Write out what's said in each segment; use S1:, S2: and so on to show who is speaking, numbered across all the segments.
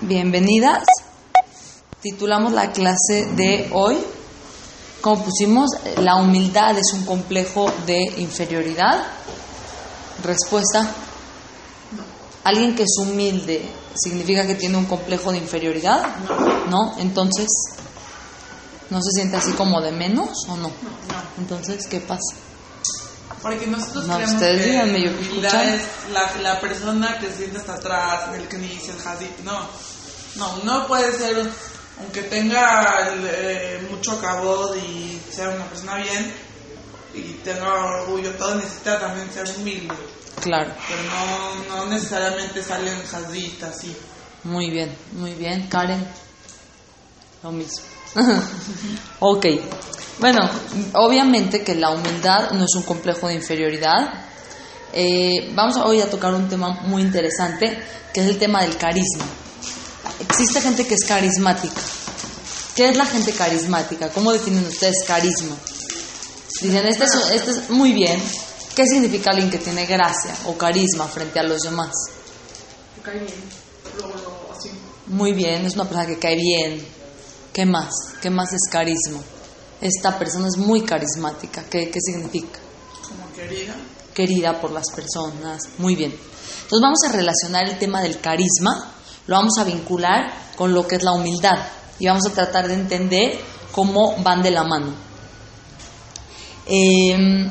S1: bienvenidas. Titulamos la clase de hoy, como pusimos, la humildad es un complejo de inferioridad. Respuesta, alguien que es humilde significa que tiene un complejo de inferioridad, ¿no? Entonces, ¿no se siente así como de menos o no? Entonces, ¿qué pasa?
S2: Porque nosotros
S1: No,
S2: creemos
S1: ustedes
S2: que
S1: díganme, yo
S2: humildad es la, la persona que se siente hasta atrás, el que dice el hadith. No, no, no puede ser, aunque tenga el, eh, mucho cabod y sea una persona bien y tenga orgullo, todo necesita también ser humilde.
S1: Claro,
S2: Pero no, no necesariamente sale en hadith así.
S1: muy bien, muy bien. Karen, lo mismo. ok, bueno, obviamente que la humildad no es un complejo de inferioridad. Eh, vamos hoy a tocar un tema muy interesante, que es el tema del carisma. Existe gente que es carismática. ¿Qué es la gente carismática? ¿Cómo definen ustedes carisma? Dicen, este es, este es muy bien. ¿Qué significa alguien que tiene gracia o carisma frente a los demás?
S2: cae bien, así.
S1: Muy bien, es una persona que cae bien. ¿Qué más? ¿Qué más es carisma? Esta persona es muy carismática. ¿Qué, qué significa?
S2: Como querida.
S1: Querida por las personas. Muy bien. Entonces vamos a relacionar el tema del carisma, lo vamos a vincular con lo que es la humildad y vamos a tratar de entender cómo van de la mano. Eh,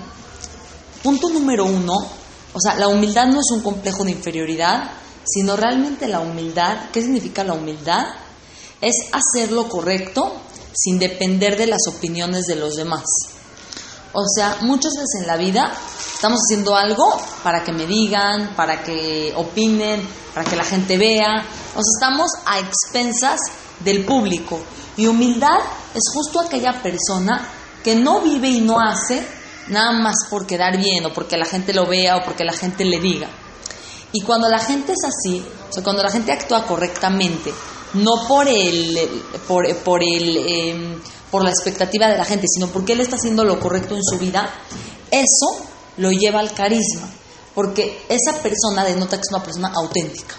S1: punto número uno, o sea, la humildad no es un complejo de inferioridad, sino realmente la humildad, ¿qué significa la humildad? Es hacer lo correcto sin depender de las opiniones de los demás. O sea, muchas veces en la vida estamos haciendo algo para que me digan, para que opinen, para que la gente vea. O sea, estamos a expensas del público. Y humildad es justo aquella persona que no vive y no hace nada más por quedar bien o porque la gente lo vea o porque la gente le diga. Y cuando la gente es así, o sea, cuando la gente actúa correctamente, no por el, por, por el, eh, por la expectativa de la gente, sino porque él está haciendo lo correcto en su vida, eso lo lleva al carisma, porque esa persona denota que es una persona auténtica.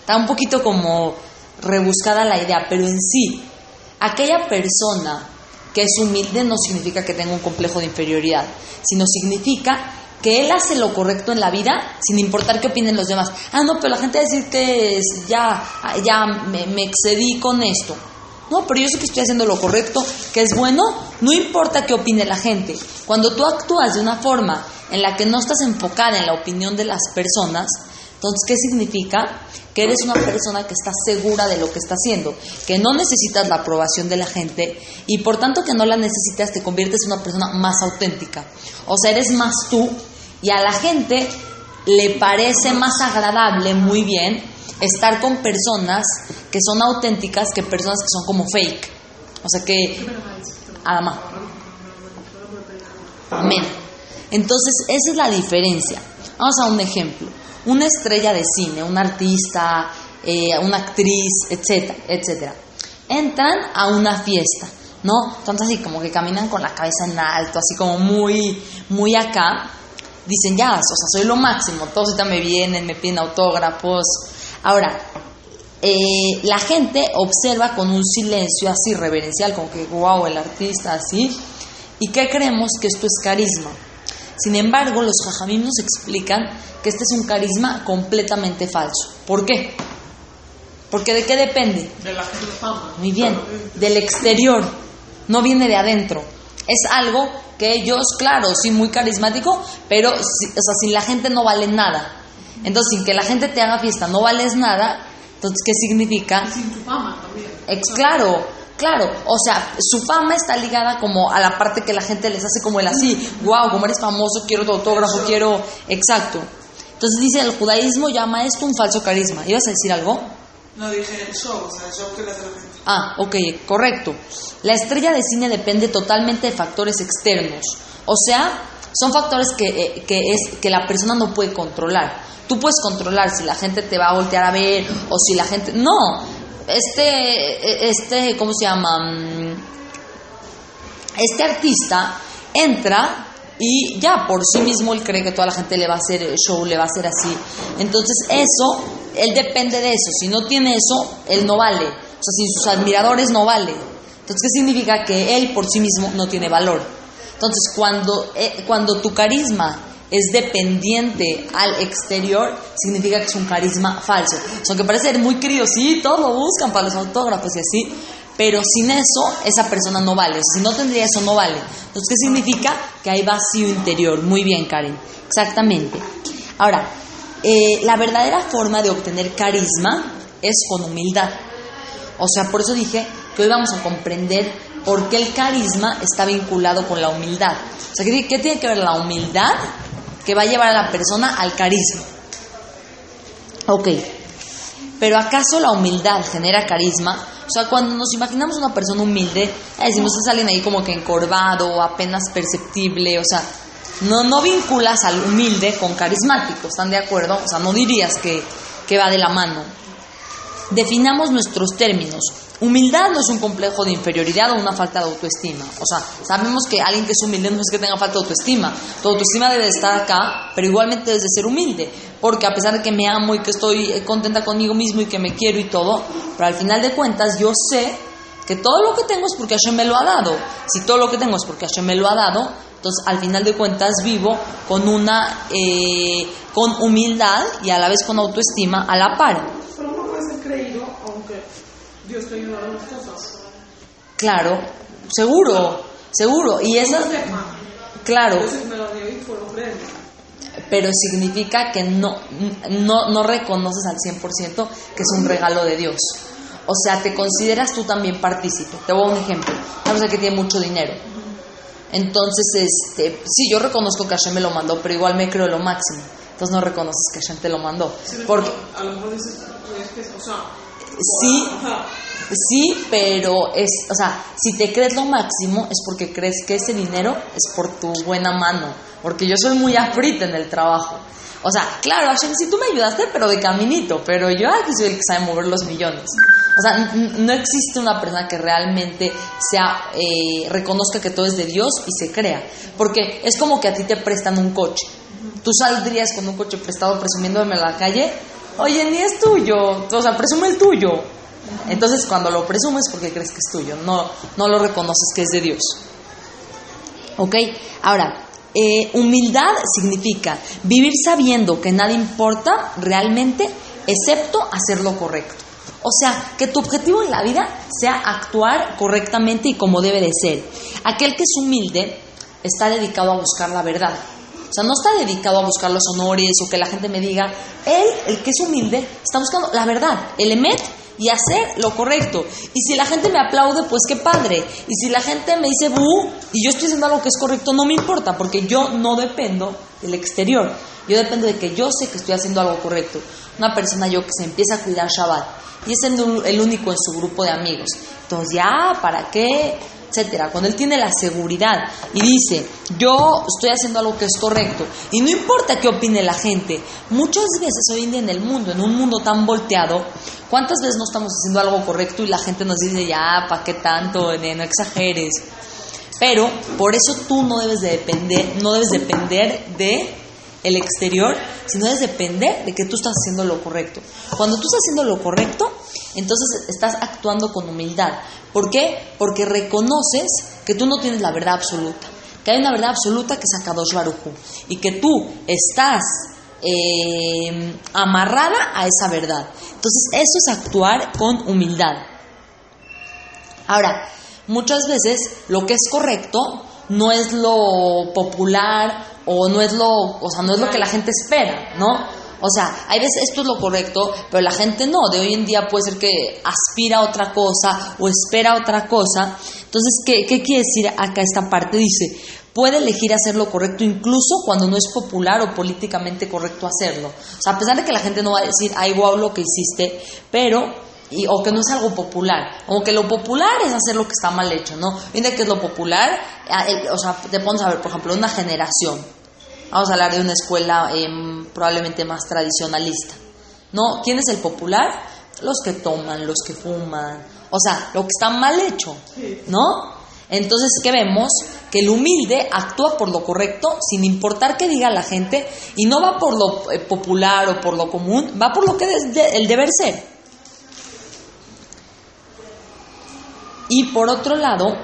S1: Está un poquito como rebuscada la idea, pero en sí, aquella persona que es humilde no significa que tenga un complejo de inferioridad, sino significa que él hace lo correcto en la vida sin importar qué opinen los demás. Ah, no, pero la gente va a decir que ya, ya me, me excedí con esto. No, pero yo sé que estoy haciendo lo correcto, que es bueno, no importa qué opine la gente. Cuando tú actúas de una forma en la que no estás enfocada en la opinión de las personas, entonces, ¿qué significa? Que eres una persona que está segura de lo que está haciendo, que no necesitas la aprobación de la gente y por tanto que no la necesitas te conviertes en una persona más auténtica. O sea, eres más tú y a la gente le parece más agradable, muy bien, estar con personas que son auténticas que personas que son como fake. O sea que... Adama. Amén. Entonces, esa es la diferencia. Vamos a un ejemplo. Una estrella de cine, un artista, eh, una actriz, etcétera, etcétera. Entran a una fiesta, ¿no? Entonces así como que caminan con la cabeza en alto, así como muy, muy acá. Dicen, ya, o sea, soy lo máximo, todos ahorita me vienen, me piden autógrafos. Ahora, eh, la gente observa con un silencio así reverencial, como que, wow, el artista así. ¿Y qué creemos que esto es carisma? Sin embargo, los jajamim nos explican que este es un carisma completamente falso. ¿Por qué? Porque de qué depende?
S2: De la gente fama.
S1: Muy bien, del exterior, no viene de adentro. Es algo que ellos, claro, sí, muy carismático, pero si- o sea, sin la gente no vale nada. Entonces, sin que la gente te haga fiesta no vales nada, entonces, ¿qué significa?
S2: Sin tu fama también.
S1: Ex, claro, claro. O sea, su fama está ligada como a la parte que la gente les hace como el así, wow, como eres famoso, quiero tu autógrafo, quiero. Exacto. Entonces dice, el judaísmo llama esto un falso carisma. ¿Ibas a decir algo?
S2: No dije el show, o sea, el show que le hace la gente.
S1: Ah, ok, correcto. La estrella de cine depende totalmente de factores externos. O sea, son factores que, eh, que, es, que la persona no puede controlar. Tú puedes controlar si la gente te va a voltear a ver o si la gente... No, este, este ¿cómo se llama? Mm, Este artista entra y ya por sí mismo él cree que toda la gente le va a hacer show, le va a hacer así. Entonces eso él depende de eso. Si no tiene eso, él no vale. O sea, sin sus admiradores no vale. Entonces, ¿qué significa? Que él por sí mismo no tiene valor. Entonces, cuando, eh, cuando tu carisma es dependiente al exterior, significa que es un carisma falso. O sea, que parece ser muy querido, sí, todos lo buscan para los autógrafos y así, pero sin eso, esa persona no vale. O sea, si no tendría eso, no vale. Entonces, ¿qué significa? Que hay vacío interior. Muy bien, Karen. Exactamente. Ahora, eh, la verdadera forma de obtener carisma es con humildad. O sea, por eso dije que hoy vamos a comprender por qué el carisma está vinculado con la humildad. O sea, ¿qué, tiene que ver la humildad que va a llevar a la persona al carisma? Ok, pero ¿acaso la humildad genera carisma? O sea, cuando nos imaginamos una persona humilde, decimos es alguien ahí como que encorvado, apenas perceptible, o sea, no, no vinculas al humilde con carismático, ¿están de acuerdo? O sea, no dirías que, que va de la mano. Definamos nuestros términos. Humildad no es un complejo de inferioridad o una falta de autoestima. O sea, sabemos que alguien que es humilde no es que tenga falta de autoestima. Tu autoestima debe de estar acá, pero igualmente debes de ser humilde. Porque a pesar de que me amo y que estoy contenta conmigo mismo y que me quiero y todo, pero al final de cuentas yo sé que todo lo que tengo es porque Hashem me lo ha dado. Si todo lo que tengo es porque Hashem me lo ha dado, entonces al final de cuentas vivo con una, eh, con humildad y a la vez con autoestima a la par.
S2: Pero no puede ser creído aunque Dios te ayuda a las cosas.
S1: Claro, seguro, seguro. Y esa, claro, pero significa que no, no, no reconoces al 100% que es un regalo de Dios. O sea, te consideras tú también partícipe. Te voy a un ejemplo. Persona que tiene mucho dinero. Entonces, este, sí, yo reconozco que Hashem me lo mandó, pero igual me creo lo máximo. Entonces no reconoces que Hashem te lo mandó. Porque
S2: A lo mejor dices, es que, o sea,
S1: sí, sí, pero es, o sea, si te crees lo máximo es porque crees que ese dinero es por tu buena mano. Porque yo soy muy afrita en el trabajo. O sea, claro, Hashem, sí tú me ayudaste, pero de caminito. Pero yo aquí soy el que sabe mover los millones. O sea, no existe una persona que realmente sea, eh, reconozca que todo es de Dios y se crea. Porque es como que a ti te prestan un coche. Tú saldrías con un coche prestado presumiéndome en la calle. Oye, ni es tuyo. O sea, presume el tuyo. Entonces, cuando lo presumes, porque crees que es tuyo. No, no lo reconoces que es de Dios. ¿Ok? Ahora, eh, humildad significa vivir sabiendo que nada importa realmente excepto hacer lo correcto. O sea, que tu objetivo en la vida sea actuar correctamente y como debe de ser. Aquel que es humilde está dedicado a buscar la verdad. O sea, no está dedicado a buscar los honores o que la gente me diga. Él, el que es humilde, está buscando la verdad, el emet y hacer lo correcto. Y si la gente me aplaude, pues qué padre. Y si la gente me dice bu y yo estoy haciendo algo que es correcto, no me importa, porque yo no dependo del exterior. Yo dependo de que yo sé que estoy haciendo algo correcto. Una persona yo que se empieza a cuidar Shabbat y es el, único en su grupo de amigos. Entonces, ya, ¿para qué? etcétera. Cuando él tiene la seguridad y dice, yo estoy haciendo algo que es correcto y no importa qué opine la gente, muchas veces hoy en día en el mundo, en un mundo tan volteado, ¿cuántas veces no estamos haciendo algo correcto y la gente nos dice, ya, ¿para qué tanto? No exageres. Pero por eso tú no debes de depender, no debes depender de el exterior, sino debes depender de que tú estás haciendo lo correcto. Cuando tú estás haciendo lo correcto, entonces estás actuando con humildad. ¿Por qué? Porque reconoces que tú no tienes la verdad absoluta, que hay una verdad absoluta que es Akadosh Baruchu y que tú estás eh, amarrada a esa verdad. Entonces eso es actuar con humildad. Ahora, muchas veces lo que es correcto no es lo popular o no es lo, o sea, no es lo que la gente espera, ¿no? O sea, hay veces esto es lo correcto, pero la gente no. De hoy en día puede ser que aspira a otra cosa o espera otra cosa. Entonces, ¿qué, qué quiere decir acá esta parte? Dice, puede elegir hacer lo correcto incluso cuando no es popular o políticamente correcto hacerlo. O sea, a pesar de que la gente no va a decir, ay, guau, lo que hiciste, pero y, o que no es algo popular, como que lo popular es hacer lo que está mal hecho, ¿no? Mira que es lo popular, Ah, o sea, te pones a ver, por ejemplo, una generación, vamos a hablar de una escuela em, probablemente más tradicionalista, ¿no? ¿Quién es el popular? Los que toman, los que fuman, o sea, lo que está mal hecho, ¿no? Entonces, ¿qué vemos? que el humilde actúa por lo correcto sin importar qué diga la gente y no va por lo eh, popular o por lo común, va por lo que es el deber ser. Y por otro lado,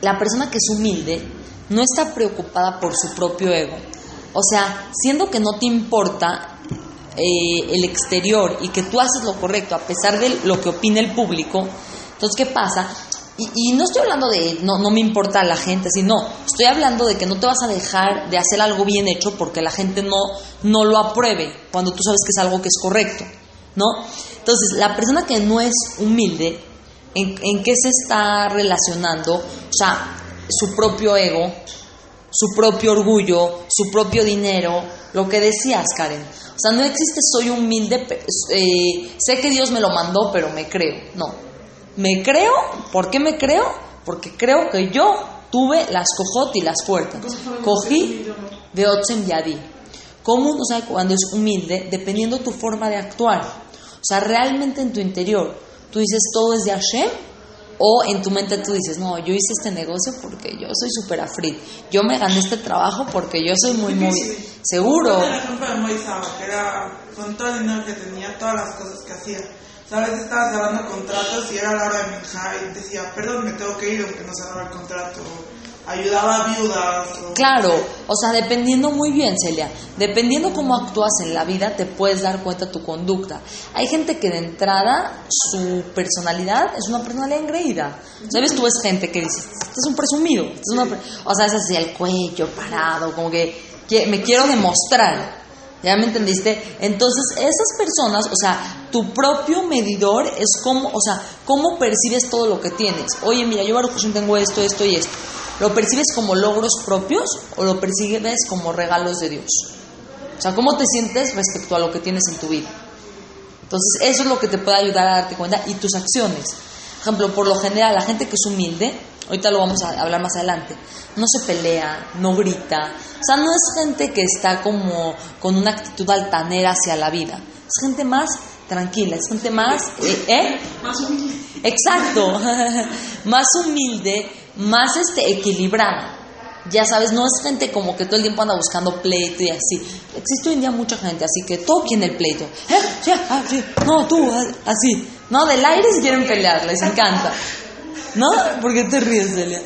S1: la persona que es humilde no está preocupada por su propio ego. O sea, siendo que no te importa eh, el exterior y que tú haces lo correcto a pesar de lo que opine el público, entonces, ¿qué pasa? Y, no estoy hablando de no, no me importa la gente, sino estoy hablando de que no te vas a dejar de hacer algo bien hecho porque la gente no, no lo apruebe cuando tú sabes que es algo que es correcto, ¿no? Entonces, la persona que no es humilde, ¿en, en qué se está relacionando? O sea, su propio ego, su propio orgullo, su propio dinero, lo que decías, Karen. O sea, no existe soy humilde, eh, sé que Dios me lo mandó, pero me creo. No, me creo, ¿por qué me creo? Porque creo que yo tuve las cojot y las puertas. Cogí de Otsem Yadi. ¿Cómo uno sabe cuando es humilde? Dependiendo tu forma de actuar. O sea, realmente en tu interior, tú dices todo es de Hashem, o en tu mente tú dices, no, yo hice este negocio porque yo soy súper afrit. Yo me gané este trabajo porque yo soy muy muy seguro.
S2: era con todo el dinero que tenía, todas las cosas que hacía a veces estabas cerrando contratos y era la hora de minjar y decía, perdón, me tengo que ir aunque no cerraba el contrato. Ayudaba a viudas.
S1: claro, o sea, dependiendo muy bien, Celia, dependiendo cómo actúas en la vida, te puedes dar cuenta de tu conducta. Hay gente que de entrada su personalidad es una personalidad engreída. ¿Sabes? Tú ves gente que dice, este es un presumido. o sea, es así, el cuello parado, como que me quiero demostrar. ¿Ya me entendiste? Entonces, esas personas, o sea, tu propio medidor es como, o sea, cómo percibes todo lo que tienes. Oye, mira, yo Baruch tengo esto, esto y esto. ¿Lo percibes como logros propios o lo percibes como regalos de Dios? O sea, ¿cómo te sientes respecto a lo que tienes en tu vida? Entonces, eso es lo que te puede ayudar a darte cuenta y tus acciones. Por ejemplo, por lo general, la gente que es humilde, ahorita lo vamos a hablar más adelante, no se pelea, no grita. O sea, no es gente que está como con una actitud altanera hacia la vida. Es gente más tranquila, es gente más... ¿eh? ¿eh?
S2: Más humilde.
S1: Exacto, más humilde, más este, equilibrada. Ya sabes, no es gente como que todo el tiempo anda buscando pleito y así. Existe hoy en día mucha gente así que todo quiere el pleito. ¿Eh? Sí, ah, sí. No, tú, ah, así. No, del aire si quieren pelear, les encanta. ¿No? ¿Por qué te ríes, Celia?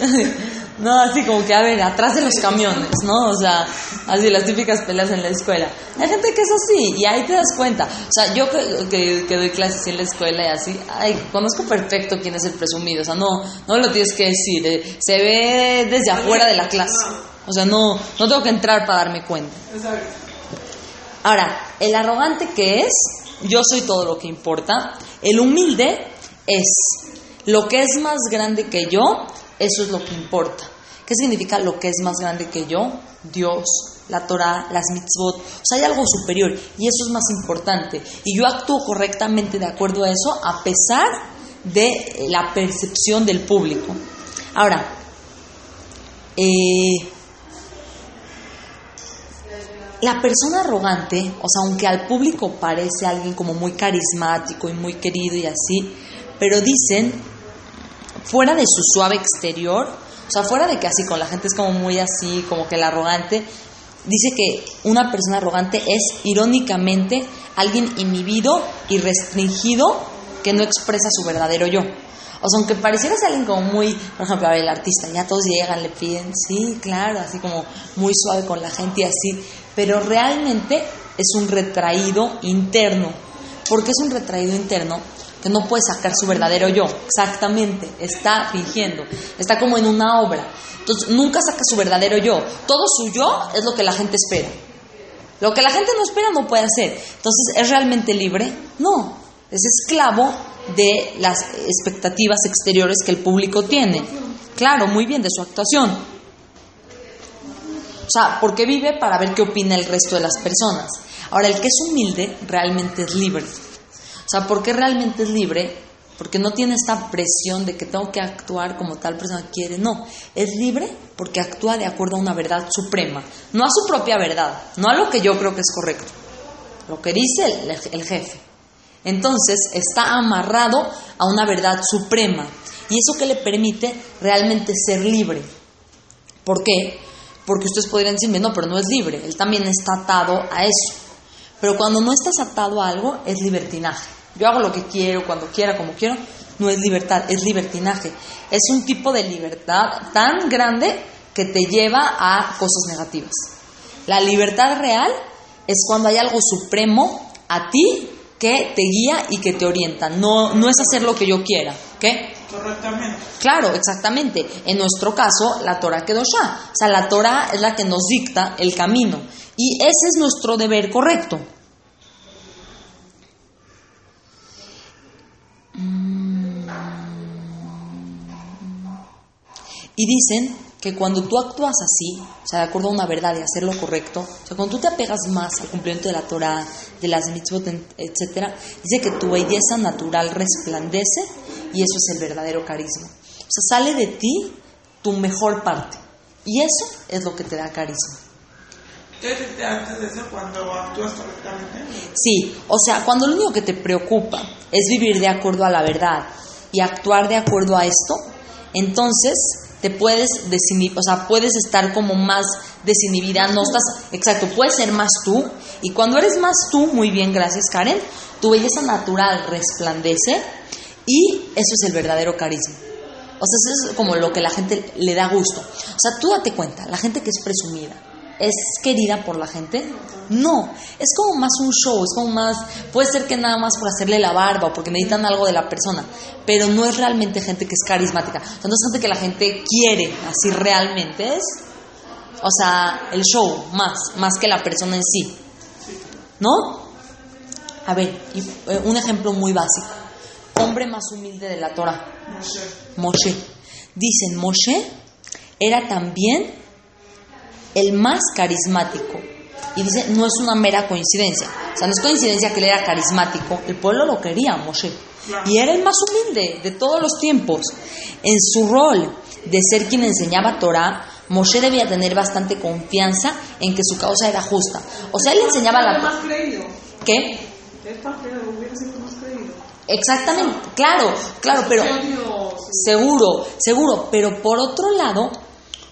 S1: No, así como que, a ver, atrás de los camiones, ¿no? O sea, así las típicas peleas en la escuela. Hay gente que es así y ahí te das cuenta. O sea, yo que, que, doy clases en la escuela y así, ay, conozco perfecto quién es el presumido. O sea, no, no lo tienes que decir. Eh, se ve desde afuera de la clase. O sea, no, no tengo que entrar para darme cuenta. Ahora, el arrogante que es, yo soy todo lo que importa. El humilde es lo que es más grande que yo, eso es lo que importa. ¿Qué significa lo que es más grande que yo? Dios, la Torah, las mitzvot. O sea, hay algo superior y eso es más importante. Y yo actúo correctamente de acuerdo a eso a pesar de la percepción del público. Ahora, eh, la persona arrogante, o sea, aunque al público parece alguien como muy carismático y muy querido y así, pero dicen, fuera de su suave exterior, o sea, fuera de que así con la gente es como muy así, como que el arrogante, dice que una persona arrogante es irónicamente alguien inhibido y restringido que no expresa su verdadero yo. O sea, aunque pareciera ser alguien como muy, por ejemplo, a ver, el artista, ya todos llegan, le piden, sí, claro, así como muy suave con la gente y así, pero realmente es un retraído interno. ¿Por qué es un retraído interno? Que no puede sacar su verdadero yo. Exactamente, está fingiendo, está como en una obra. Entonces, nunca saca su verdadero yo. Todo su yo es lo que la gente espera. Lo que la gente no espera no puede hacer. Entonces, ¿es realmente libre? No, es esclavo de las expectativas exteriores que el público tiene. Claro, muy bien, de su actuación. O sea, porque vive para ver qué opina el resto de las personas. Ahora, el que es humilde realmente es libre. O sea, ¿por qué realmente es libre? Porque no tiene esta presión de que tengo que actuar como tal persona quiere. No, es libre porque actúa de acuerdo a una verdad suprema, no a su propia verdad, no a lo que yo creo que es correcto, lo que dice el, jefe. Entonces está amarrado a una verdad suprema. ¿Y eso que le permite realmente ser libre? ¿Por qué? Porque ustedes podrían decirme, no, pero no es libre, él también está atado a eso. Pero cuando no estás atado a algo, es libertinaje. Yo hago lo que quiero, cuando quiera, como quiero, no es libertad, es libertinaje. Es un tipo de libertad tan grande que te lleva a cosas negativas. La libertad real es cuando hay algo supremo a ti que te guía y que te orienta. No, no es hacer lo que yo quiera. ¿Qué?
S2: Correctamente.
S1: Claro, exactamente. En nuestro caso, la Torah quedó ya. O sea, la Torah es la que nos dicta el camino. Y ese es nuestro deber correcto. Y dicen que cuando tú actúas así, o sea, de acuerdo a una verdad y hacer lo correcto, o sea, cuando tú te apegas más al cumplimiento de la Torah, de las mitzvot, etc., dice que tu belleza natural resplandece y eso es el verdadero carisma. O sea, sale de ti tu mejor parte y eso es lo que te da carisma.
S2: ¿Qué dijiste antes de eso cuando actúas correctamente?
S1: Sí, o sea, cuando lo único que te preocupa es vivir de acuerdo a la verdad y actuar de acuerdo a esto, entonces te puedes desinhibir, o sea, puedes estar como más desinhibida, no estás, exacto, puedes ser más tú, y cuando eres más tú, muy bien, gracias Karen, tu belleza natural resplandece y eso es el verdadero carisma. O sea, eso es como lo que la gente le da gusto. O sea, tú date cuenta, la gente que es presumida, ¿es querida por la gente? No, es como más un show, es como más, puede ser que nada más por hacerle la barba o porque necesitan algo de la persona, pero no es realmente gente que es carismática, o sea, no es gente que la gente quiere, así realmente es, o sea, el show más, más que la persona en sí, ¿no? A ver, eh, un ejemplo muy básico, hombre más humilde de la Torah,
S2: Moshe.
S1: Moshe. Dicen, Moshe era también el más carismático. Y dice, no es una mera coincidencia. O sea, no es coincidencia que él era carismático. El pueblo lo quería, Moshe. Y era el más humilde de todos los tiempos. En su rol de ser quien enseñaba Torah, Moshe debía tener bastante confianza en que su causa era justa. O sea, él enseñaba la
S2: más creído.
S1: ¿Qué?
S2: Es parte de hubiera sido más creído.
S1: Exactamente, claro, claro, pero seguro, seguro, pero por otro lado,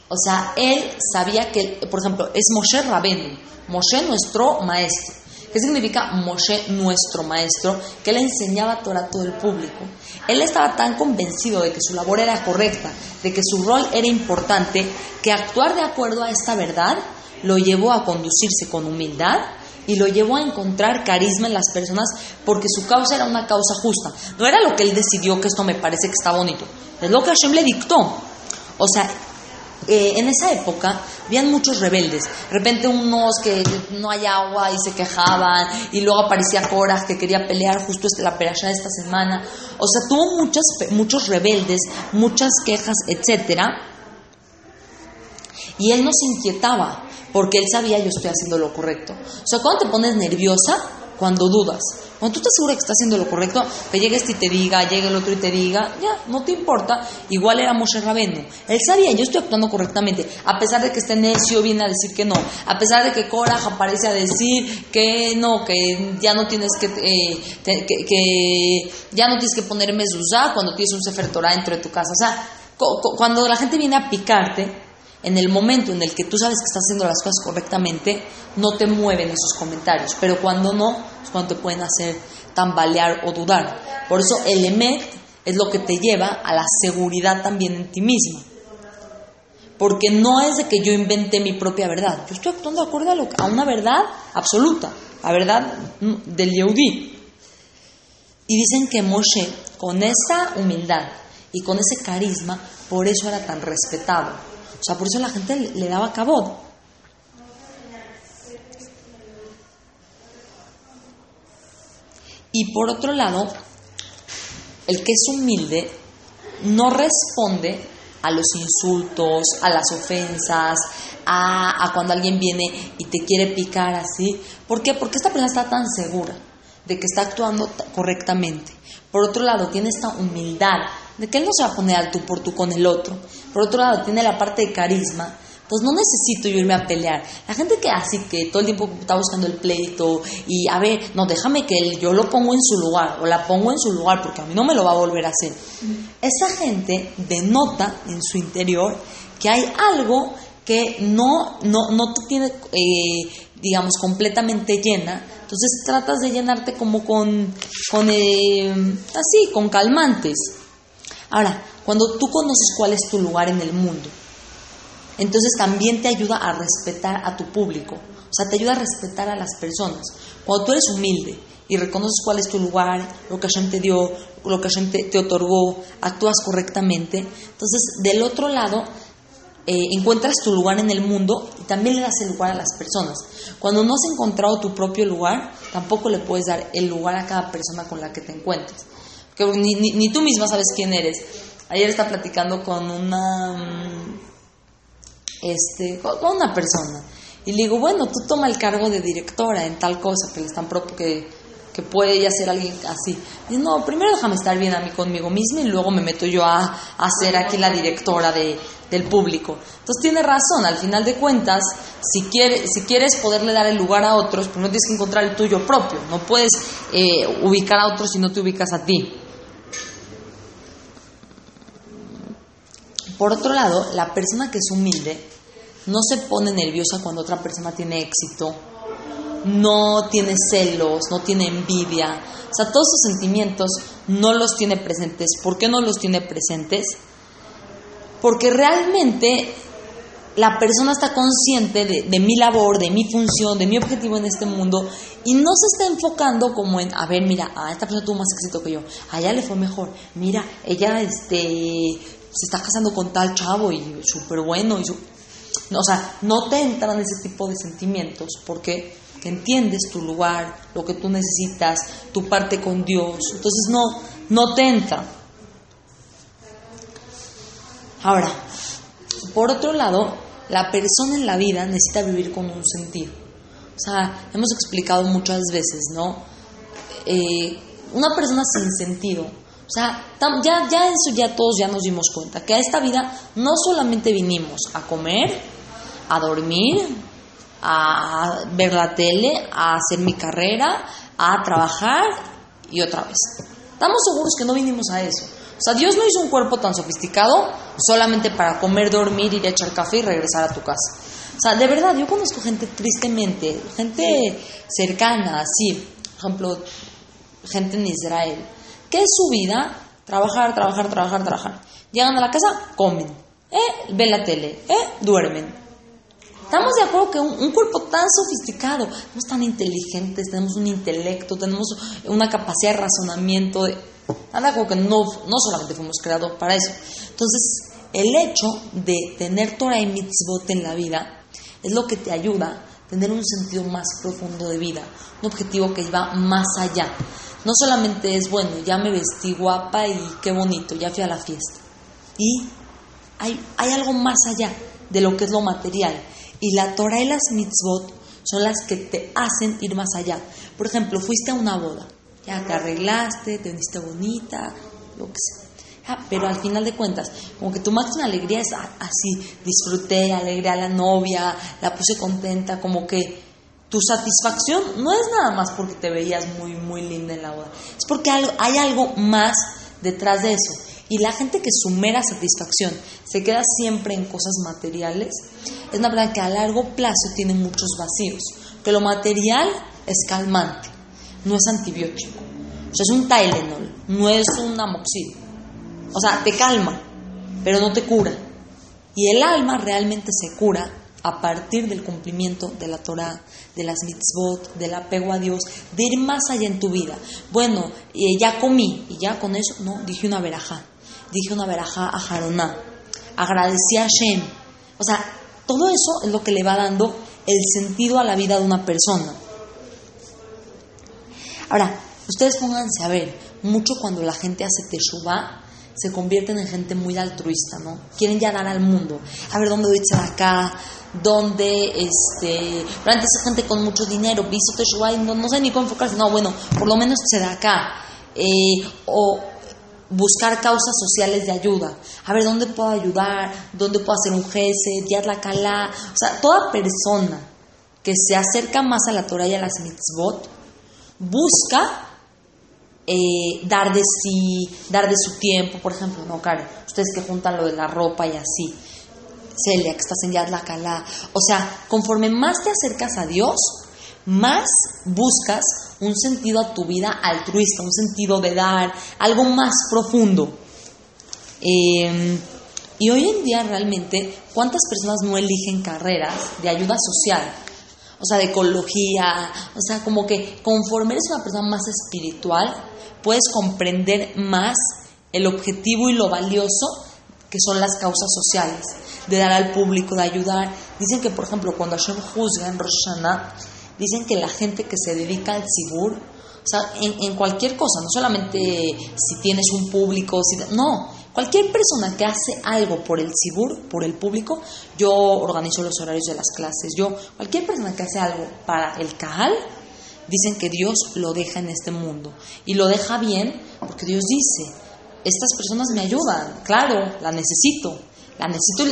S1: o sea, él sabía que, por ejemplo, es Moshe Rabenu, Moshe nuestro maestro. ¿Qué significa Moshe nuestro maestro? Que él enseñaba Torah a todo el público. Él estaba tan convencido de que su labor era correcta, de que su rol era importante, que actuar de acuerdo a esta verdad lo llevó a conducirse con humildad y lo llevó a encontrar carisma en las personas porque su causa era una causa justa. No era lo que él decidió que esto me parece que está bonito, es lo que Hashem le dictó. O sea, eh, en esa época habían muchos rebeldes. De repente unos que no hay agua y se quejaban, y luego aparecía Korah que quería pelear justo este, la perashá de esta semana. O sea, tuvo muchos, muchos rebeldes, muchas quejas, etcétera. Y él no se inquietaba, porque él sabía yo estoy haciendo lo correcto. O sea, cuando te pones nerviosa, cuando dudas. Cuando tú estás segura que estás haciendo lo correcto, que llegue este y te diga, llegue el otro y te diga, ya, no te importa. Igual era Moshe Rabenu. Él sabía, yo estoy actuando correctamente. A pesar de que este necio viene a decir que no. A pesar de que Korah aparece a decir que no, que ya no tienes que, eh, te- que, ya no tienes que poner mezuzá cuando tienes un Sefer Torah dentro de tu casa. O sea, cuando la gente viene a picarte, en el momento en el que tú sabes que estás haciendo las cosas correctamente, no te mueven esos comentarios. Pero cuando no, es cuando te pueden hacer tambalear o dudar. Por eso el emet es lo que te lleva a la seguridad también en ti mismo. Porque no es de que yo inventé mi propia verdad. Yo estoy actuando de acuerdo a, una verdad absoluta, la verdad mm, del Yehudí. Y dicen que Moshe, con esa humildad y con ese carisma, por eso era tan respetado. O sea, por eso la gente le, daba cabod. Y por otro lado, el que es humilde no responde a los insultos, a las ofensas, a, a cuando alguien viene y te quiere picar así. ¿Por qué? Porque esta persona está tan segura de que está actuando correctamente. Por otro lado, tiene esta humildad de que él no se va a poner al tú por tú con el otro. Por otro lado, tiene la parte de carisma Entonces no necesito yo irme a pelear. La gente que así, que todo el tiempo está buscando el pleito y a ver, no, déjame que yo lo pongo en su lugar o la pongo en su lugar porque a mí no me lo va a volver a hacer. Esa gente denota en su interior que hay algo que no, no, no te tiene, eh, digamos, completamente llena. Entonces tratas de llenarte como con, con eh, así, con calmantes. Ahora, cuando tú conoces cuál es tu lugar en el mundo, entonces también te ayuda a respetar a tu público, o sea, te ayuda a respetar a las personas. Cuando tú eres humilde y reconoces cuál es tu lugar, lo que Hashem te dio, lo que Hashem te, otorgó, actúas correctamente, entonces del otro lado eh, encuentras tu lugar en el mundo y también le das el lugar a las personas. Cuando no has encontrado tu propio lugar, tampoco le puedes dar el lugar a cada persona con la que te encuentres. Porque ni, ni tú misma sabes quién eres. Ayer estaba platicando con una mm, este, con una persona. Y le digo, bueno, tú toma el cargo de directora en tal cosa que le están que, que puede ya ser alguien así. Y no, primero déjame estar bien a mí conmigo misma y luego me meto yo a, a ser aquí la directora de, del público. Entonces tiene razón, al final de cuentas, si, quiere, si quieres poderle dar el lugar a otros, primero tienes que encontrar el tuyo propio. No puedes eh, ubicar a otros si no te ubicas a ti. Por otro lado, la persona que es humilde no se pone nerviosa cuando otra persona tiene éxito, no tiene celos, no tiene envidia. O sea, todos esos sentimientos no los tiene presentes. ¿Por qué no los tiene presentes? Porque realmente la persona está consciente de, de, mi labor, de mi función, de mi objetivo en este mundo y no se está enfocando como en, a ver, mira, a esta persona tuvo más éxito que yo, a ella le fue mejor, mira, ella este, se está casando con tal chavo y súper bueno. Y o sea, no te entran ese tipo de sentimientos porque entiendes tu lugar, lo que tú necesitas, tu parte con Dios. Entonces no, no te entra. Ahora, por otro lado, la persona en la vida necesita vivir con un sentido. O sea, hemos explicado muchas veces, ¿no? Eh, una persona sin sentido o sea, ya, ya eso ya todos ya nos dimos cuenta, que a esta vida no solamente vinimos a comer, a dormir, a ver la tele, a hacer mi carrera, a trabajar y otra vez. Estamos seguros que no vinimos a eso. O sea, Dios no hizo un cuerpo tan sofisticado solamente para comer, dormir, ir a echar café y regresar a tu casa. O sea, de verdad, yo conozco gente tristemente, gente cercana, así, por ejemplo, gente en Israel, ¿Qué es su vida? Trabajar, trabajar, trabajar, trabajar. Llegan a la casa, comen, ¿eh? ven la tele, ¿eh? duermen. Estamos de acuerdo que un, cuerpo tan sofisticado, somos tan inteligentes, tenemos un intelecto, tenemos una capacidad de razonamiento. De, nada como que no, no solamente fuimos creados para eso. Entonces, el hecho de tener Torah y mitzvot en la vida es lo que te ayuda a tener un sentido más profundo de vida, un objetivo que va más allá no solamente es, bueno, ya me vestí guapa y qué bonito, ya fui a la fiesta. Y hay, hay algo más allá de lo que es lo material. Y la Torah y las mitzvot son las que te hacen ir más allá. Por ejemplo, fuiste a una boda, ya te arreglaste, te viniste bonita, lo que sea. Ah, pero al final de cuentas, como que tu máxima alegría es así, disfruté, alegré a la novia, la puse contenta, como que tu satisfacción no es nada más porque te veías muy, muy linda en la boda, es porque hay algo más detrás de eso. Y la gente que su mera satisfacción se queda siempre en cosas materiales, es una verdad que a largo plazo tiene muchos vacíos. Que lo material es calmante, no es antibiótico. O sea, es un Tylenol, no es un amoxil. O sea, te calma, pero no te cura. Y el alma realmente se cura a partir del cumplimiento de la Torah, de las mitzvot, del apego a Dios, de ir más allá en tu vida. Bueno, ya comí y ya con eso, no, dije una verajá, dije una verajá a Jaroná, agradecí a Shem. O sea, todo eso es lo que le va dando el sentido a la vida de una persona. Ahora, ustedes pónganse a ver, mucho cuando la gente hace teshuvah, se convierten en gente muy altruista, ¿no? Quieren ya dar al mundo. A ver, ¿dónde voy a acá? ¿Dónde, este, pero antes gente con mucho dinero, visto no, no sé ni cómo enfocarse, no, bueno, por lo menos se da acá. Eh, o buscar causas sociales de ayuda. A ver, ¿dónde puedo ayudar? ¿Dónde puedo hacer un jefe? Yad la calá. O sea, toda persona que se acerca más a la Torah y a las mitzvot busca eh, dar de sí, dar de su tiempo, por ejemplo, no, Karen, ustedes que juntan lo de la ropa y así, Yad la Calá, o sea, conforme más te acercas a Dios, más buscas un sentido a tu vida altruista, un sentido de dar, algo más profundo. Em, y hoy en día realmente, ¿cuántas personas no eligen carreras de ayuda social? O sea, de ecología, o sea, como que conforme eres una persona más espiritual, puedes comprender más el objetivo y lo valioso que son las causas sociales, de dar al público, de ayudar. Dicen que, por ejemplo, cuando Hashem juzga en Rosh Hashanah, dicen que la gente que se dedica al sibur, o sea, en, cualquier cosa, no solamente si tienes un público, si, no, cualquier persona que hace algo por el sibur, por el público, yo organizo los horarios de las clases, yo, cualquier persona que hace algo para el Kahal, dicen que Dios lo deja en este mundo. Y lo deja bien porque Dios dice, estas personas me ayudan, claro, la necesito, la necesito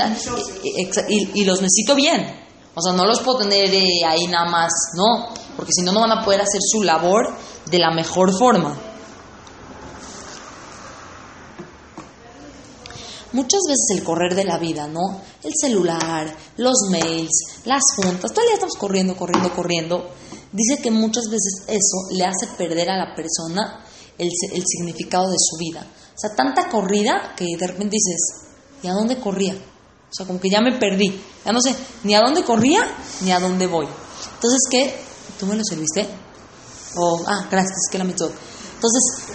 S1: y, los necesito bien. O sea, no los puedo tener eh, ahí nada más, no, porque si no, no van a poder hacer su labor de la mejor forma. Muchas veces el correr de la vida, ¿no? El celular, los mails, las juntas, todo el día estamos corriendo, corriendo, corriendo dice que muchas veces eso le hace perder a la persona el, significado de su vida. O sea, tanta corrida que de repente dices, ¿y a dónde corría? O sea, como que ya me perdí. Ya no sé ni a dónde corría ni a dónde voy. Entonces, ¿qué? ¿Tú me lo serviste? O, ah, gracias, que la. Entonces,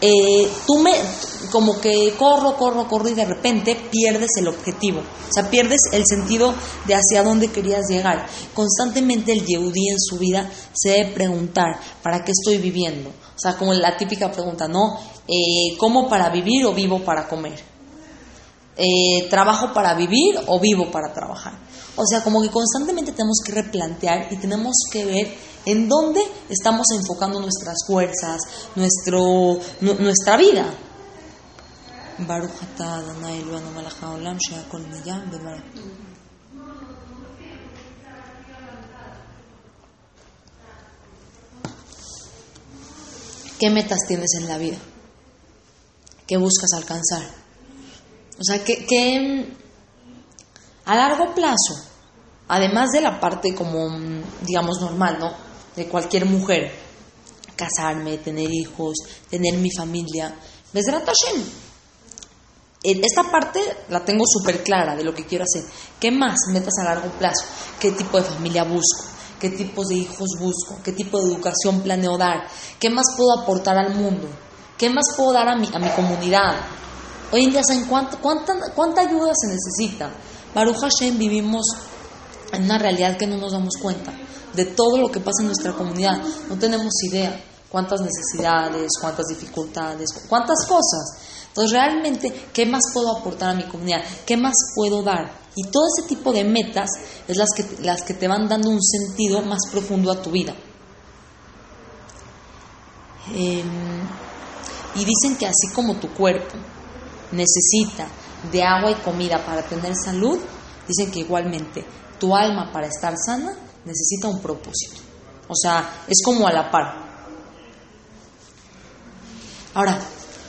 S1: eh, tú me, como que corro, corro, corro y de repente pierdes el objetivo. O sea, pierdes el sentido de hacia dónde querías llegar. Constantemente el Yehudi en su vida se debe preguntar, ¿para qué estoy viviendo? O sea, como la típica pregunta, ¿no? Eh, ¿Cómo para vivir o vivo para comer? Eh, ¿Trabajo para vivir o vivo para trabajar? O sea, como que constantemente tenemos que replantear y tenemos que ver en dónde estamos enfocando nuestras fuerzas, nuestro, nuestra vida. ¿Qué metas tienes en la vida? ¿Qué buscas alcanzar? O sea, que, a largo plazo, además de la parte como, digamos, normal, ¿no? De cualquier mujer, casarme, tener hijos, tener mi familia, esta parte la tengo súper clara de lo que quiero hacer. ¿Qué más metas a largo plazo? ¿Qué tipo de familia busco? ¿Qué tipos de hijos busco? ¿Qué tipo de educación planeo dar? ¿Qué más puedo aportar al mundo? ¿Qué más puedo dar a mi, a mi comunidad? Hoy en día, ¿saben cuánta, cuánta, cuánta ayuda se necesita? Baruch Hashem vivimos en una realidad que no nos damos cuenta de todo lo que pasa en nuestra comunidad. No tenemos idea cuántas necesidades, cuántas dificultades, cuántas cosas. Entonces, realmente, ¿qué más puedo aportar a mi comunidad? ¿Qué más puedo dar? Y todo ese tipo de metas es las que, las que te van dando un sentido más profundo a tu vida. Em, y dicen que así como tu cuerpo necesita de agua y comida para tener salud, dicen que igualmente tu alma para estar sana necesita un propósito. O sea, es como a la par. Ahora,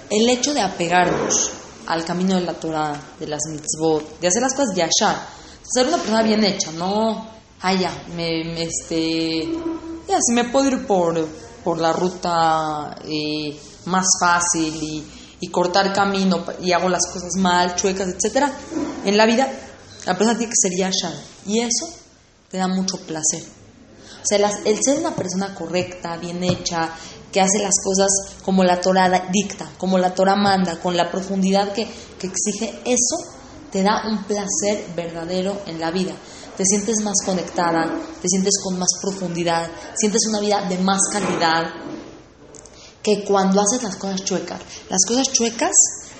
S1: el hecho de apegarnos al camino de la Torah, de las mitzvot, de hacer las cosas de allá, ser una persona bien hecha, no, ah, ya, me, este, ya, si me puedo ir por, por la ruta eh, más fácil y, cortar camino y hago las cosas mal, chuecas, etcétera, en la vida, la persona tiene que ser yashar. Y eso te da mucho placer. O sea, el ser una persona correcta, bien hecha, que hace las cosas como la Torah dicta, como la Torah manda, con la profundidad que, que exige, eso te da un placer verdadero en la vida. Te sientes más conectada, te sientes con más profundidad, sientes una vida de más calidad que cuando haces las cosas chuecas. Las cosas chuecas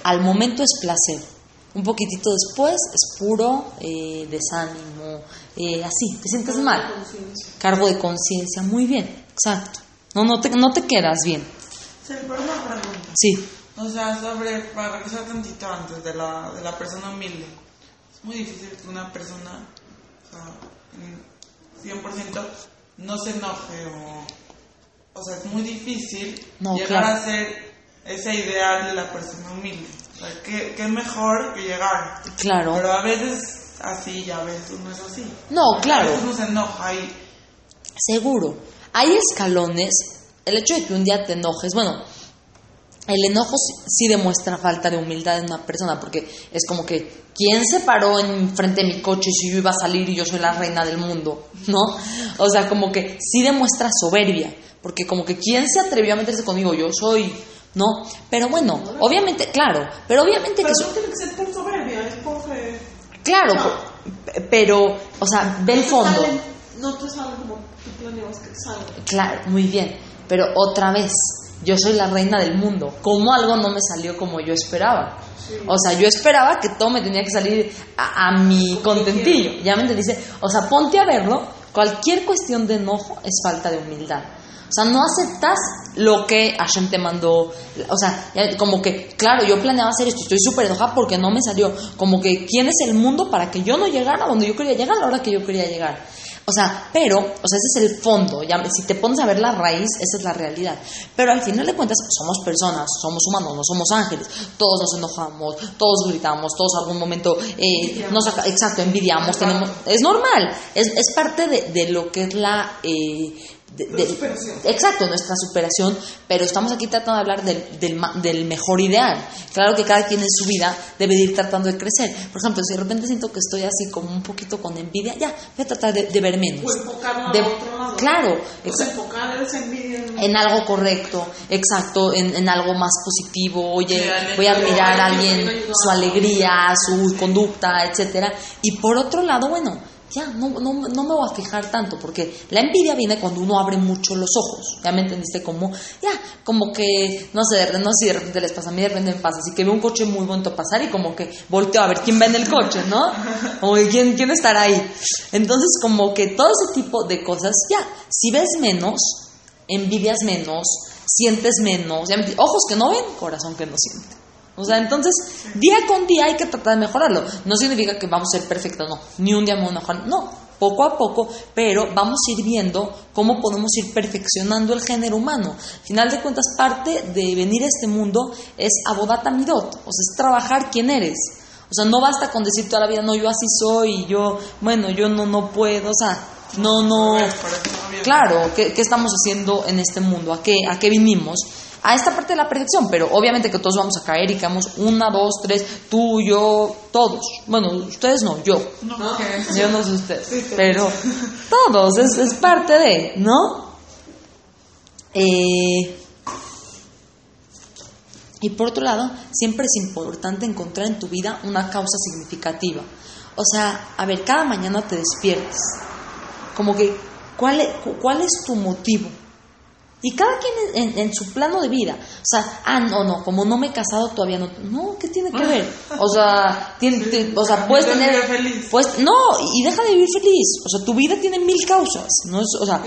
S1: al momento es placer. Un poquitito después es puro eh, desánimo, eh, así, te sientes mal. Cargo de conciencia, muy bien, exacto. No, no te, no te quedas bien.
S2: Sí, por una pregunta.
S1: Sí.
S2: O sea, sobre, para regresar tantito antes de la, de la persona humilde. Es muy difícil que una persona, o sea, en 100% no se enoje o... O sea, es muy difícil
S1: No,
S2: llegar
S1: claro.
S2: a ser ese ideal de la persona humilde. Que es mejor que llegar.
S1: Claro.
S2: Pero a veces así y a veces no es así.
S1: No, claro.
S2: A veces uno se enoja y...
S1: Seguro. Hay escalones. El hecho de que un día te enojes, bueno, el enojo sí- demuestra falta de humildad en una persona, porque es como que, ¿quién se paró en frente de mi coche si yo iba a salir y yo soy la reina del mundo? ¿No? O sea, como que sí demuestra soberbia, porque como que, ¿quién se atrevió a meterse conmigo? Yo soy, ¿no? Pero bueno, obviamente, claro, pero obviamente
S2: Pero
S1: que...
S2: no tiene que ser por soberbia, es por... eh,
S1: Claro,
S3: No.
S1: pero, o sea, ve el fondo.
S3: No te sale como tú planeabas que salga.
S1: Claro, muy bien. Pero otra vez, yo soy la reina del mundo. ¿Cómo algo no me salió como yo esperaba? O sea, yo esperaba que todo me tenía que salir a, a mi contentillo. Ya me entendiste. O sea, ponte a verlo. Cualquier cuestión de enojo es falta de humildad. O sea, no aceptas lo que Hashem te mandó. O sea, como que, claro, yo planeaba hacer esto, estoy súper enojada porque no me salió. Como que, ¿quién es el mundo para que yo no llegara a donde yo quería llegar a la hora que yo quería llegar? O sea, pero, o sea, ese es el fondo. Ya, si te pones a ver la raíz, esa es la realidad. Pero al final de cuentas, somos personas, somos humanos, no somos ángeles. Todos nos enojamos, todos gritamos, todos algún momento, eh, nos, exacto, envidiamos, tenemos, es normal. Es, es parte de, de lo que es la... eh, de- de-
S3: superación.
S1: exacto, nuestra superación, pero estamos aquí tratando de hablar del, del, del mejor ideal. Claro que cada quien en su vida debe de ir tratando de crecer. Por ejemplo, si de repente siento que estoy así como un poquito con envidia, ya, voy a tratar de, de ver menos.
S3: O enfocarlo
S1: De-
S3: a otro lado.
S1: Claro,
S3: O sea, enfocar esa envidia en...
S1: en algo correcto, exacto, en, en algo más positivo. Oye, voy a admirar a
S3: alguien
S1: su alegría, su conducta, etcétera. Y por otro lado, bueno, ya no, no, no me voy a fijar tanto, porque la envidia viene cuando uno abre mucho los ojos. Ya me entendiste como, ya, como que, no sé, no sé si de repente les pasa, a mí de repente pasa, así que veo un coche muy bonito pasar y como que volteo a ver quién va en el coche, ¿no? Que quién, quién estará ahí. Entonces, como que todo ese tipo de cosas, ya, si ves menos, envidias menos, sientes menos, ya ojos que no ven, corazón que no siente. O sea, entonces, día con día hay que tratar de mejorarlo. No significa que vamos a ser perfectos, no. Ni un día vamos a mejorar, no. Poco a poco, pero vamos a ir viendo cómo podemos ir perfeccionando el género humano. Al final de cuentas, parte de venir a este mundo es abodata midot, o sea, es trabajar quién eres. O sea, no basta con decir toda la vida, no, yo así soy, y yo, bueno, yo no, no puedo, o sea, no, no. Claro, ¿qué, qué estamos haciendo en este mundo? ¿A qué, ¿A qué vinimos? A esta parte de la perfección, pero obviamente que todos vamos a caer y caemos una, dos, tres, tú, yo, todos. Bueno, ustedes no, yo.
S2: No,
S1: Yo no sé ustedes,
S2: Sí,
S1: pero todos, es, es parte de, ¿no? Eh, y por otro lado, siempre es importante encontrar en tu vida una causa significativa. O sea, a ver, cada mañana te despiertes. Como que, ¿cuál es, cu- cuál es tu motivo? Y cada quien en, en- en su plano de vida. O sea, ah, no, no, como no me he casado todavía no. No, ¿qué tiene que ver? O sea, tiene, te- o sea puedes tener.
S2: feliz.
S1: No, y deja de vivir feliz. O sea, tu vida tiene mil causas. No es, o sea,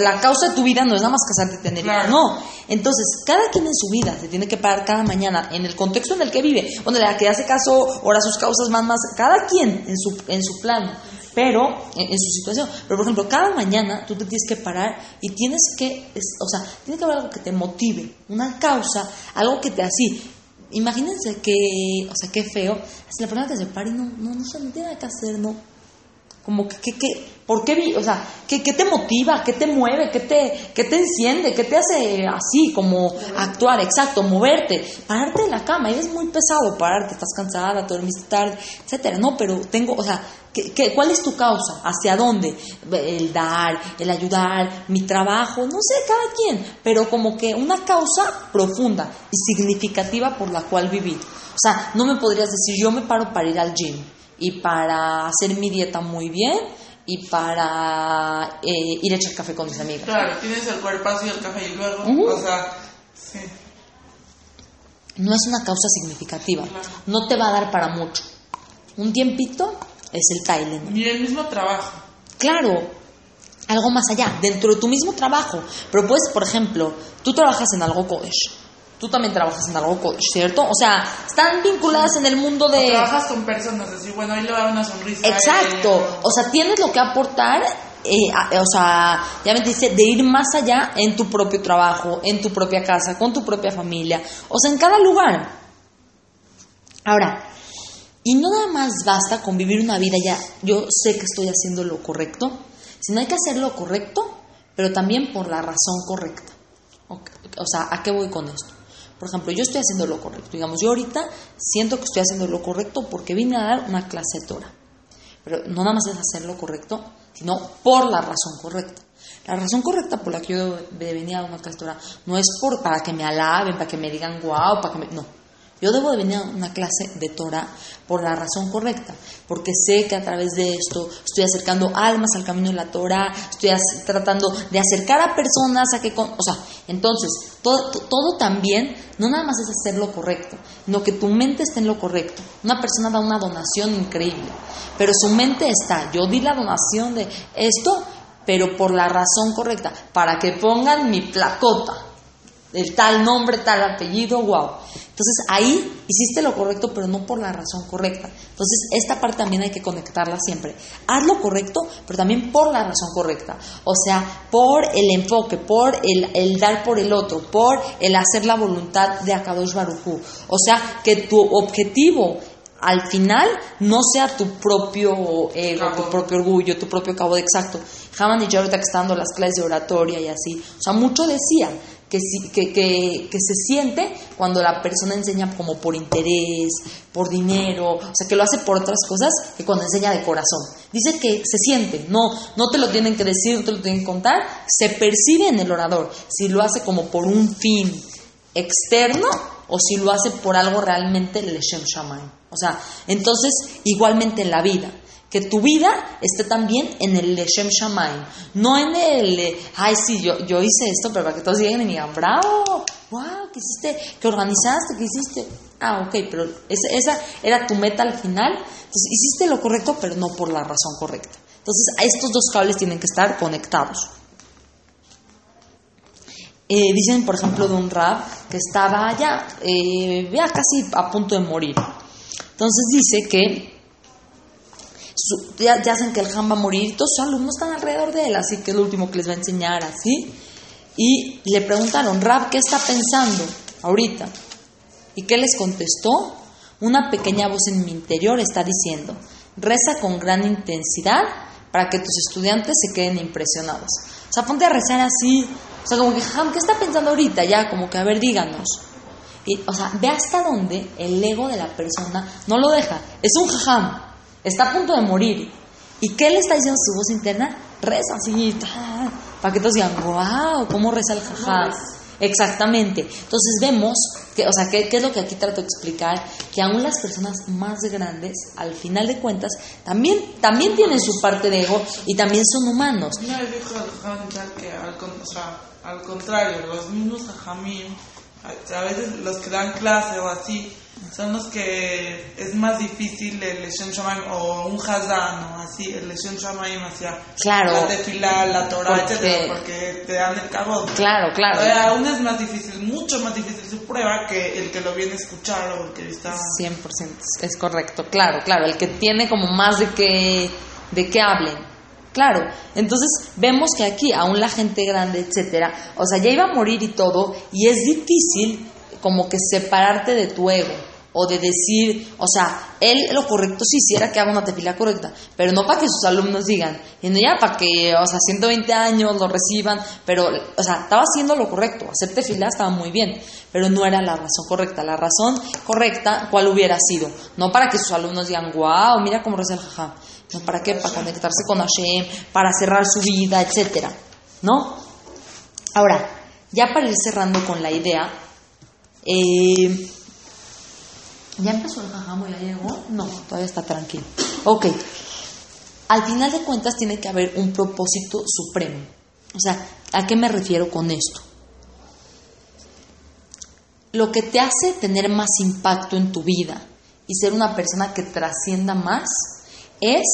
S1: la causa de tu vida no es nada más casarte y tener.
S2: Claro.
S1: No. Entonces, cada quien en su vida se tiene que parar cada mañana en el contexto en el que vive. Bueno, la que hace caso, ora sus causas más, más. Cada quien en su, en su plano pero en, su situación. Pero por ejemplo, cada mañana tú te tienes que parar y tienes que, es- o sea, tiene que haber algo que te motive, una causa, algo que te así. Imagínense que, o sea, qué feo, si la persona que se para y no, no, no no tiene nada que hacer, no. Como que, que, que ¿por qué, vi- o sea, ¿qué, te motiva, qué te mueve, qué te, qué te enciende, qué te hace así, como actuar, exacto, moverte, pararte de la cama, y es muy pesado pararte, estás cansada, te dormiste tarde, etcétera, no, pero tengo, o sea, ¿qué, qué- cuál es tu causa? ¿Hacia dónde? El dar, el ayudar, mi trabajo, no sé, cada quien, pero como que una causa profunda y significativa por la cual vivir. O sea, no me podrías decir, yo me paro para ir al gym y para hacer mi dieta muy bien y para eh, ir a echar café con mis amigas.
S2: Claro, tienes el cuerpazo y el café y luego,
S1: Ujú.
S2: o sea, sí.
S1: No es una causa significativa,
S2: Claro.
S1: no te va a dar para mucho. Un tiempito es el Thailand.
S2: Ni el mismo trabajo.
S1: Claro, algo más allá, dentro de tu mismo trabajo. Pero puedes, por ejemplo, tú trabajas en algo Kodesh. Tú también trabajas en algo, co- ¿cierto? O sea, están vinculadas en el mundo
S2: O
S1: de...
S2: trabajas con personas, así, bueno, ahí le va una sonrisa.
S1: Exacto. O sea, tienes lo que aportar, eh, a- o sea, ya me dice, de ir más allá en tu propio trabajo, en tu propia casa, con tu propia familia, o sea, en cada lugar. Ahora, y no nada más basta con vivir una vida ya, yo sé que estoy haciendo lo correcto, sino hay que hacer lo correcto, pero también por la razón correcta. O sea, ¿a qué voy con esto? Por ejemplo, yo estoy haciendo lo correcto. Digamos, yo ahorita siento que estoy haciendo lo correcto porque vine a dar una clase de. Pero no nada más es hacer lo correcto, sino por la razón correcta. La razón correcta por la que yo venir a dar una clase de no es por, para que me alaben, para que me digan guau, para que me... No. Yo debo de venir a una clase de Torah por la razón correcta, porque sé que a través de esto estoy acercando almas al camino de la Torah, estoy tratando de acercar a personas a que... con- o sea, entonces, todo, to- todo también, no nada más es hacer lo correcto, sino que tu mente esté en lo correcto. Una persona da una donación increíble, pero su mente está, yo di la donación de esto, pero por la razón correcta, para que pongan mi placota el tal nombre, tal apellido, wow. Entonces ahí hiciste lo correcto, pero no por la razón correcta. Entonces esta parte también hay que conectarla siempre. Haz lo correcto, pero también por la razón correcta. O sea, por el enfoque, por el, el dar por el otro, por el hacer la voluntad de Akadosh Barujú. O sea, que tu objetivo al final no sea tu propio ego,
S2: Cabo.
S1: tu propio orgullo, tu propio cabo de exacto. Haman y yo ahorita que está dando las clases de oratoria y así, o sea, mucho decía que, que, que, que se siente cuando la persona enseña como por interés, por dinero, o sea, que lo hace por otras cosas que cuando enseña de corazón. Dice que se siente, no, no te lo tienen que decir, no te lo tienen que contar, se percibe en el orador, si lo hace como por un fin externo o si lo hace por algo realmente Leshem Shaman. O sea, entonces, igualmente en la vida, que tu vida esté también en el Leshem Shamayim, no en el, ay, sí, yo, yo hice esto, pero para que todos lleguen y digan, bravo, wow, ¿qué hiciste? ¿Qué organizaste? ¿Qué hiciste? Ah, ok, pero esa, era tu meta al final. Entonces, hiciste lo correcto, pero no por la razón correcta. Entonces, estos dos cables tienen que estar conectados. Eh, dicen, por ejemplo, de un rap que estaba ya, eh, ya casi a punto de morir. Entonces dice que ya, ya saben que el Ham va a morir todos sus alumnos están alrededor de él, así que es lo último que les va a enseñar, así. Y le preguntaron, Rab, ¿qué está pensando ahorita? ¿Y qué les contestó? Una pequeña voz en mi interior está diciendo, reza con gran intensidad para que tus estudiantes se queden impresionados. O sea, ponte a rezar así. O sea, como que, Ham, ¿qué está pensando ahorita? Ya, como que, a ver, díganos. Y, o sea, ve hasta dónde el ego de la persona no lo deja. Es un jajam. Está a punto de morir. ¿Y qué le está diciendo su voz interna? Reza así, ta, para que todos digan, wow, ¿cómo reza el jajam? Exactamente. Entonces vemos que, o sea, ¿qué, qué es lo que aquí trato de explicar? Que aún las personas más grandes, al final de cuentas, también, también tienen su parte de ego y también son humanos.
S2: Dijo el que al, o sea, al contrario, los mismos a veces los que dan clase o así, son los que es más difícil el Leshem Shamayim o un Hazan o así, el Leshem Shamayim hacia
S1: Claro.
S2: la tefilá, la Torah,
S1: Porque-
S2: etcétera, porque te dan el cabo.
S1: Claro, claro.
S2: Aún es más difícil, mucho más difícil su prueba que el que lo viene a escuchar o el que está...
S1: 100%, es correcto, claro, claro, el que tiene como más de que, de que hablen. Claro, entonces vemos que aquí aún la gente grande, etcétera, o sea, ya iba a morir y todo, y es difícil como que separarte de tu ego o de decir, o sea, él lo correcto sí hiciera que haga una tefila correcta, pero no para que sus alumnos digan, y no ya para que, o sea, 120 años lo reciban, pero, o sea, estaba haciendo lo correcto, hacer tefila estaba muy bien, pero no era la razón correcta. La razón correcta, ¿cuál hubiera sido? No para que sus alumnos digan, wow, mira cómo reza el jajam. No, ¿para qué? Para conectarse con Hashem, para cerrar su vida, etcétera, ¿no? Ahora, ya para ir cerrando con la idea, eh, ¿ya empezó el jajam o ya llegó? No, todavía está tranquilo. Ok. Al final de cuentas tiene que haber un propósito supremo. O sea, ¿a qué me refiero con esto? Lo que te hace tener más impacto en tu vida y ser una persona que trascienda más es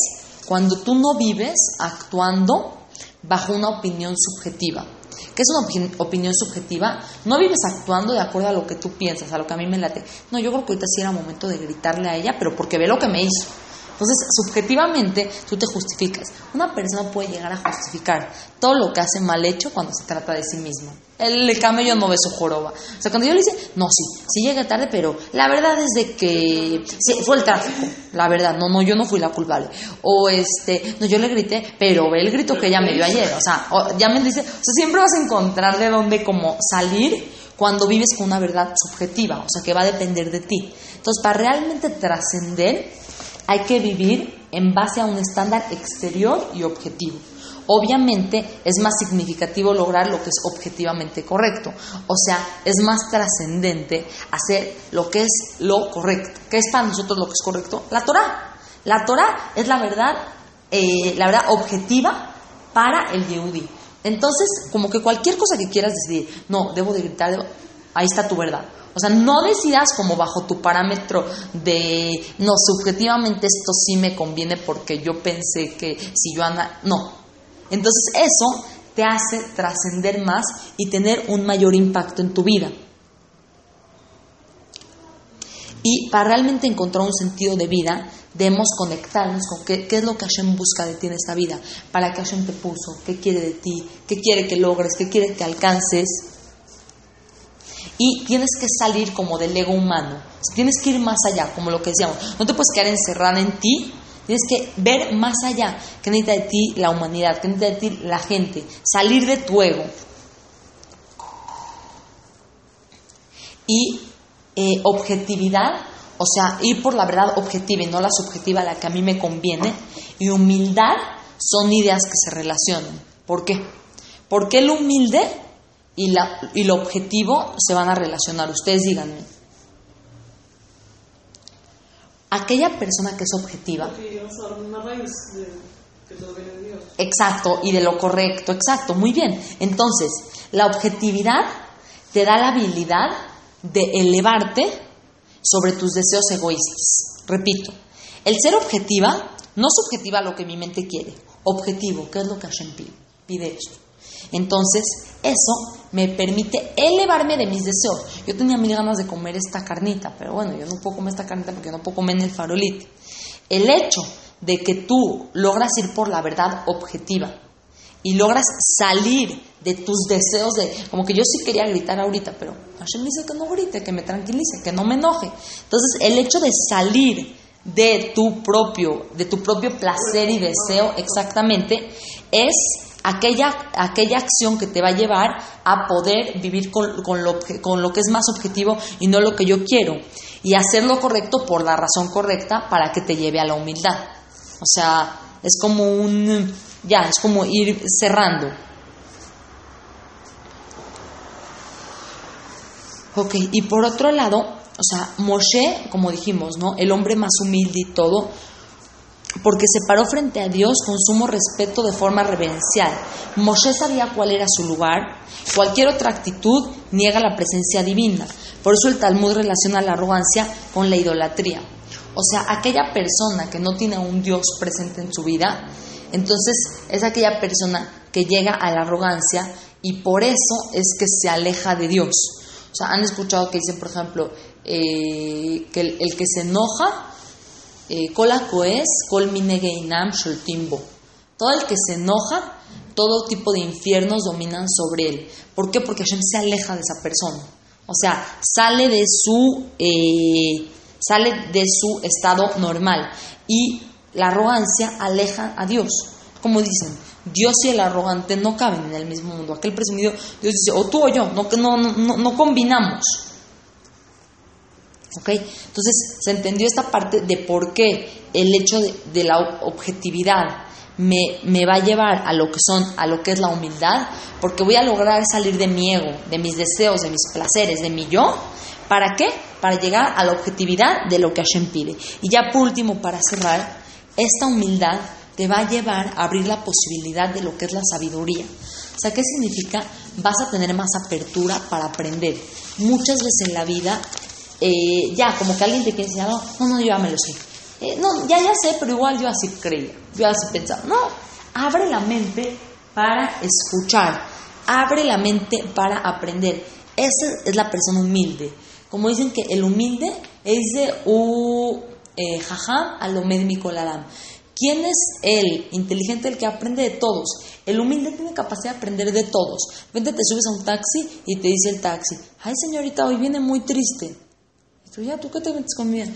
S1: cuando tú no vives actuando bajo una opinión subjetiva. Que es una opin- opinión subjetiva, no vives actuando de acuerdo a lo que tú piensas, a lo que a mí me late. No, yo creo que ahorita sí era momento de gritarle a ella, pero porque ve lo que me hizo. Entonces, subjetivamente, tú te justificas. Una persona puede llegar a justificar todo lo que hace mal hecho cuando se trata de sí mismo. El camello no ve su joroba. O sea, cuando yo le dice, no, sí, sí llegué tarde, pero la verdad es de que sí, fue el tráfico. La verdad, no, no, yo no fui la culpable. O este, no, yo le grité, pero ve el grito que ella me dio ayer. O sea, o- ya me dice, o sea, siempre vas a encontrar de dónde como salir cuando vives con una verdad subjetiva, o sea, que va a depender de ti. Entonces, para realmente trascender, hay que vivir en base a un estándar exterior y objetivo. Obviamente es más significativo lograr lo que es objetivamente correcto. O sea, es más trascendente hacer lo que es lo correcto. ¿Qué es para nosotros lo que es correcto? La Torah. La Torah es la verdad, eh, la verdad objetiva para el Yehudi. Entonces, como que cualquier cosa que quieras decidir, no, debo de gritar, debo- ahí está tu verdad. O sea, no decidas como bajo tu parámetro de, no, subjetivamente esto sí me conviene porque yo pensé que si yo anda, no. Entonces eso te hace trascender más y tener un mayor impacto en tu vida. Y para realmente encontrar un sentido de vida, debemos conectarnos con qué, qué es lo que Hashem busca de ti en esta vida, para qué Hashem te puso, qué quiere de ti, qué quiere que logres, qué quiere que alcances. Y tienes que salir como del ego humano, tienes que ir más allá, como lo que decíamos, no te puedes quedar encerrada en ti, tienes que ver más allá, qué necesita de ti la humanidad, qué necesita de ti la gente, salir de tu ego. y eh, objetividad, o sea, ir por la verdad objetiva y no la subjetiva, la que a mí me conviene, y humildad son ideas que se relacionan. ¿Por qué? Porque el humilde y, la, y lo objetivo se van a relacionar. Ustedes díganme. Aquella persona que es objetiva,
S3: Dios.
S1: Exacto, y de lo correcto, exacto, muy bien. Entonces, la objetividad te da la habilidad de elevarte sobre tus deseos egoístas. Repito, el ser objetiva no subjetiva lo que mi mente quiere, objetivo, ¿qué es lo que Hashem pide? Pide esto. Entonces, eso me permite elevarme de mis deseos. Yo tenía mil ganas de comer esta carnita, pero bueno, yo no puedo comer esta carnita porque no puedo comer en el farolito. El hecho de que tú logras ir por la verdad objetiva y logras salir de tus deseos de, como que yo sí quería gritar ahorita, pero Hashem dice que no grite, que me tranquilice, que no me enoje. Entonces, el hecho de salir de tu propio, de tu propio placer y deseo exactamente, es aquella, aquella acción que te va a llevar a poder vivir con, con lo, con lo que es más objetivo y no lo que yo quiero. Y hacer lo correcto por la razón correcta para que te lleve a la humildad. O sea, es como un, ya, es como ir cerrando. Ok, y por otro lado, o sea, Moshe, como dijimos, ¿no? El hombre más humilde y todo, porque se paró frente a Dios con sumo respeto de forma reverencial. Moshe sabía cuál era su lugar, cualquier otra actitud niega la presencia divina. Por eso el Talmud relaciona la arrogancia con la idolatría. O sea, aquella persona que no tiene un Dios presente en su vida, entonces es aquella persona que llega a la arrogancia y por eso es que se aleja de Dios. O sea, han escuchado que dicen, por ejemplo, eh, que el que se enoja Todo el que se enoja, todo tipo de infiernos dominan sobre él. ¿Por qué? Porque Hashem se aleja de esa persona. O sea, sale de su, eh, sale de su estado normal. Y la arrogancia aleja a Dios. Como dicen, Dios y el arrogante no caben en el mismo mundo. Aquel presumido, Dios dice, o tú o yo, no, no, no, no combinamos. ¿Ok? Entonces se entendió esta parte de por qué el hecho de, la objetividad me, me, va a llevar a lo que son, a lo que es la humildad, porque voy a lograr salir de mi ego, de mis deseos, de mis placeres, de mi yo. ¿Para qué? Para llegar a la objetividad de lo que Hashem pide. Y ya por último, para cerrar, esta humildad te va a llevar a abrir la posibilidad de lo que es la sabiduría. O sea, ¿qué significa? Vas a tener más apertura para aprender. Muchas veces en la vida eh, ya, como que alguien te quiere enseñar, no, no, yo ya me lo sé. Eh, no, ya, ya sé, pero igual yo así creía, yo así pensaba. No, abre la mente para escuchar. abre la mente para aprender. Esa es la persona humilde. Como dicen que el humilde es de u eh, jajam a lo Mikoladam. ¿Quién es el inteligente, el que aprende de todos? El humilde tiene capacidad de aprender de todos. Vente, te subes a un taxi y te dice el taxi, ay señorita, hoy viene muy triste. Tú, ya, ¿tú qué te metes conmigo?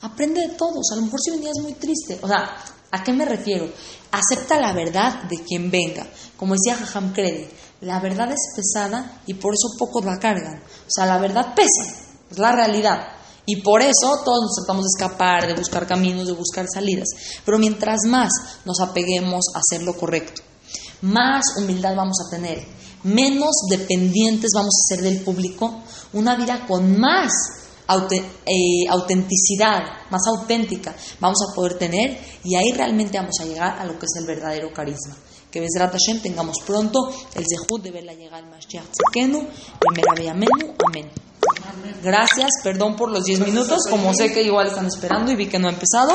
S1: Aprende de todos. A lo mejor si venías muy triste. O sea, ¿a qué me refiero? Acepta la verdad de quien venga. Como decía Jajam Kredi, la verdad es pesada y por eso pocos la cargan. O sea, la verdad pesa, es la realidad. Y por eso todos nos tratamos de escapar, de buscar caminos, de buscar salidas. Pero mientras más nos apeguemos a hacer lo correcto, más humildad vamos a tener, menos dependientes vamos a ser del público, una vida con más eh, autenticidad, más auténtica vamos a poder tener y ahí realmente vamos a llegar a lo que es el verdadero carisma. Que Besrat Hashem tengamos pronto el zehut de verla llegar al Mashiach Tzekenu, primera Amén. Gracias, perdón por los 10 minutos, como sé que igual están esperando y vi que no ha empezado.